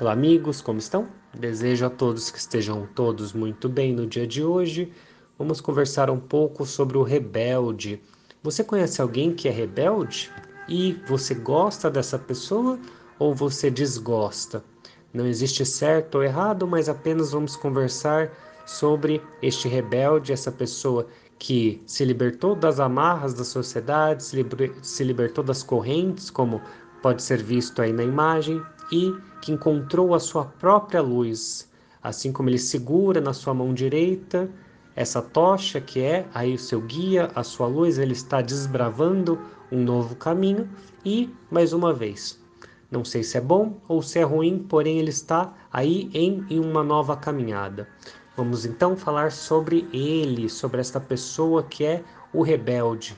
Olá, amigos, como estão? Desejo a todos que estejam todos muito bem no dia de hoje. Vamos conversar um pouco sobre o rebelde. Você conhece alguém que é rebelde? E você gosta dessa pessoa ou você desgosta? Não existe certo ou errado, mas apenas vamos conversar sobre este rebelde, essa pessoa que se libertou das amarras da sociedade, se, liber, se libertou das correntes, como pode ser visto aí na imagem, e que encontrou a sua própria luz, assim como ele segura na sua mão direita essa tocha que é aí o seu guia, a sua luz, ele está desbravando um novo caminho e mais uma vez, não sei se é bom ou se é ruim, porém ele está aí em, em uma nova caminhada. Vamos então falar sobre ele, sobre esta pessoa que é o rebelde.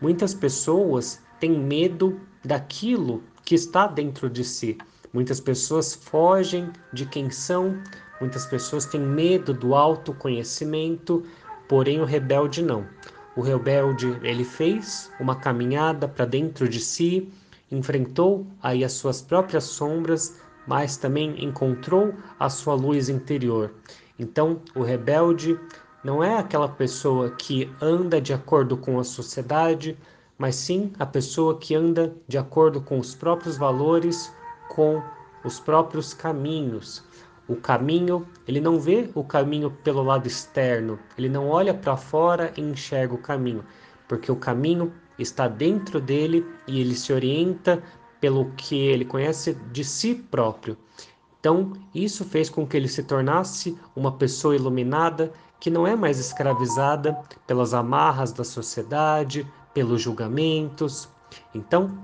Muitas pessoas têm medo daquilo que está dentro de si. Muitas pessoas fogem de quem são, muitas pessoas têm medo do autoconhecimento, porém o rebelde não. O rebelde, ele fez uma caminhada para dentro de si, enfrentou aí as suas próprias sombras, mas também encontrou a sua luz interior. Então, o rebelde não é aquela pessoa que anda de acordo com a sociedade, mas sim a pessoa que anda de acordo com os próprios valores, com os próprios caminhos. O caminho, ele não vê o caminho pelo lado externo, ele não olha para fora e enxerga o caminho, porque o caminho está dentro dele e ele se orienta pelo que ele conhece de si próprio. Então, isso fez com que ele se tornasse uma pessoa iluminada que não é mais escravizada pelas amarras da sociedade, pelos julgamentos. Então,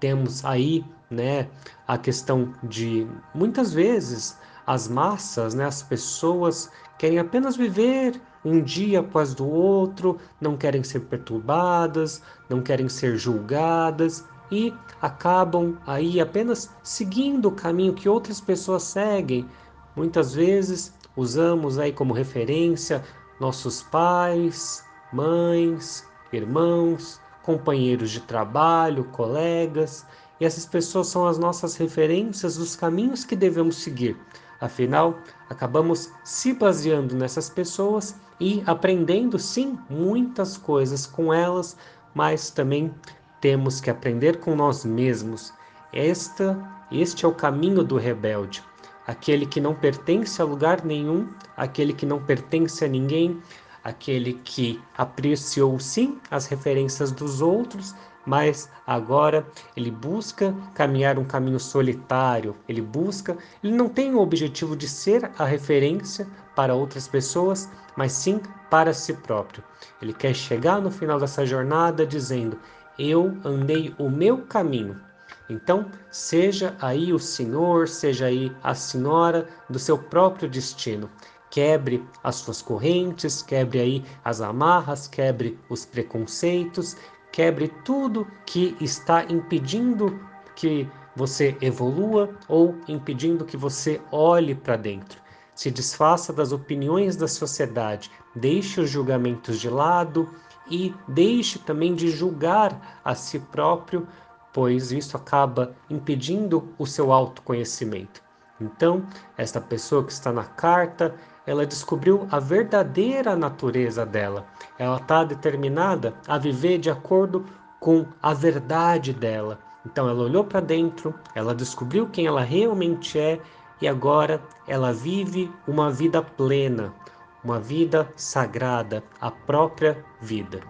temos aí, né, a questão de muitas vezes as massas, né, as pessoas querem apenas viver um dia após do outro, não querem ser perturbadas, não querem ser julgadas, e acabam aí apenas seguindo o caminho que outras pessoas seguem. Muitas vezes usamos aí como referência nossos pais, mães, irmãos, companheiros de trabalho, colegas, e essas pessoas são as nossas referências dos caminhos que devemos seguir. Afinal, acabamos se baseando nessas pessoas e aprendendo sim muitas coisas com elas, mas também temos que aprender com nós mesmos. Esta, este é o caminho do rebelde, aquele que não pertence a lugar nenhum, aquele que não pertence a ninguém, aquele que apreciou sim as referências dos outros, mas agora ele busca caminhar um caminho solitário, ele busca, ele não tem o objetivo de ser a referência para outras pessoas, mas sim para si próprio. Ele quer chegar no final dessa jornada dizendo: eu andei o meu caminho. Então, seja aí o senhor, seja aí a senhora do seu próprio destino. Quebre as suas correntes, quebre aí as amarras, quebre os preconceitos, quebre tudo que está impedindo que você evolua ou impedindo que você olhe para dentro. Se desfaça das opiniões da sociedade, deixe os julgamentos de lado, e deixe também de julgar a si próprio, pois isso acaba impedindo o seu autoconhecimento. Então, esta pessoa que está na carta, ela descobriu a verdadeira natureza dela. Ela está determinada a viver de acordo com a verdade dela. Então, ela olhou para dentro, ela descobriu quem ela realmente é e agora ela vive uma vida plena, uma vida sagrada, a própria vida.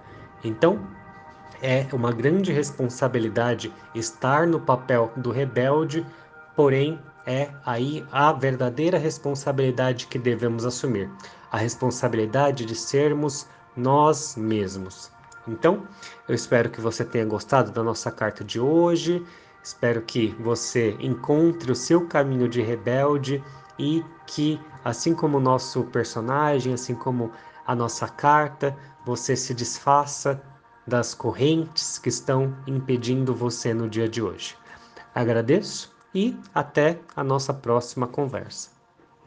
Então, é uma grande responsabilidade estar no papel do rebelde, porém é aí a verdadeira responsabilidade que devemos assumir, a responsabilidade de sermos nós mesmos. Então, eu espero que você tenha gostado da nossa carta de hoje. Espero que você encontre o seu caminho de rebelde e que, assim como o nosso personagem, assim como a nossa carta, você se desfaça das correntes que estão impedindo você no dia de hoje. Agradeço e até a nossa próxima conversa.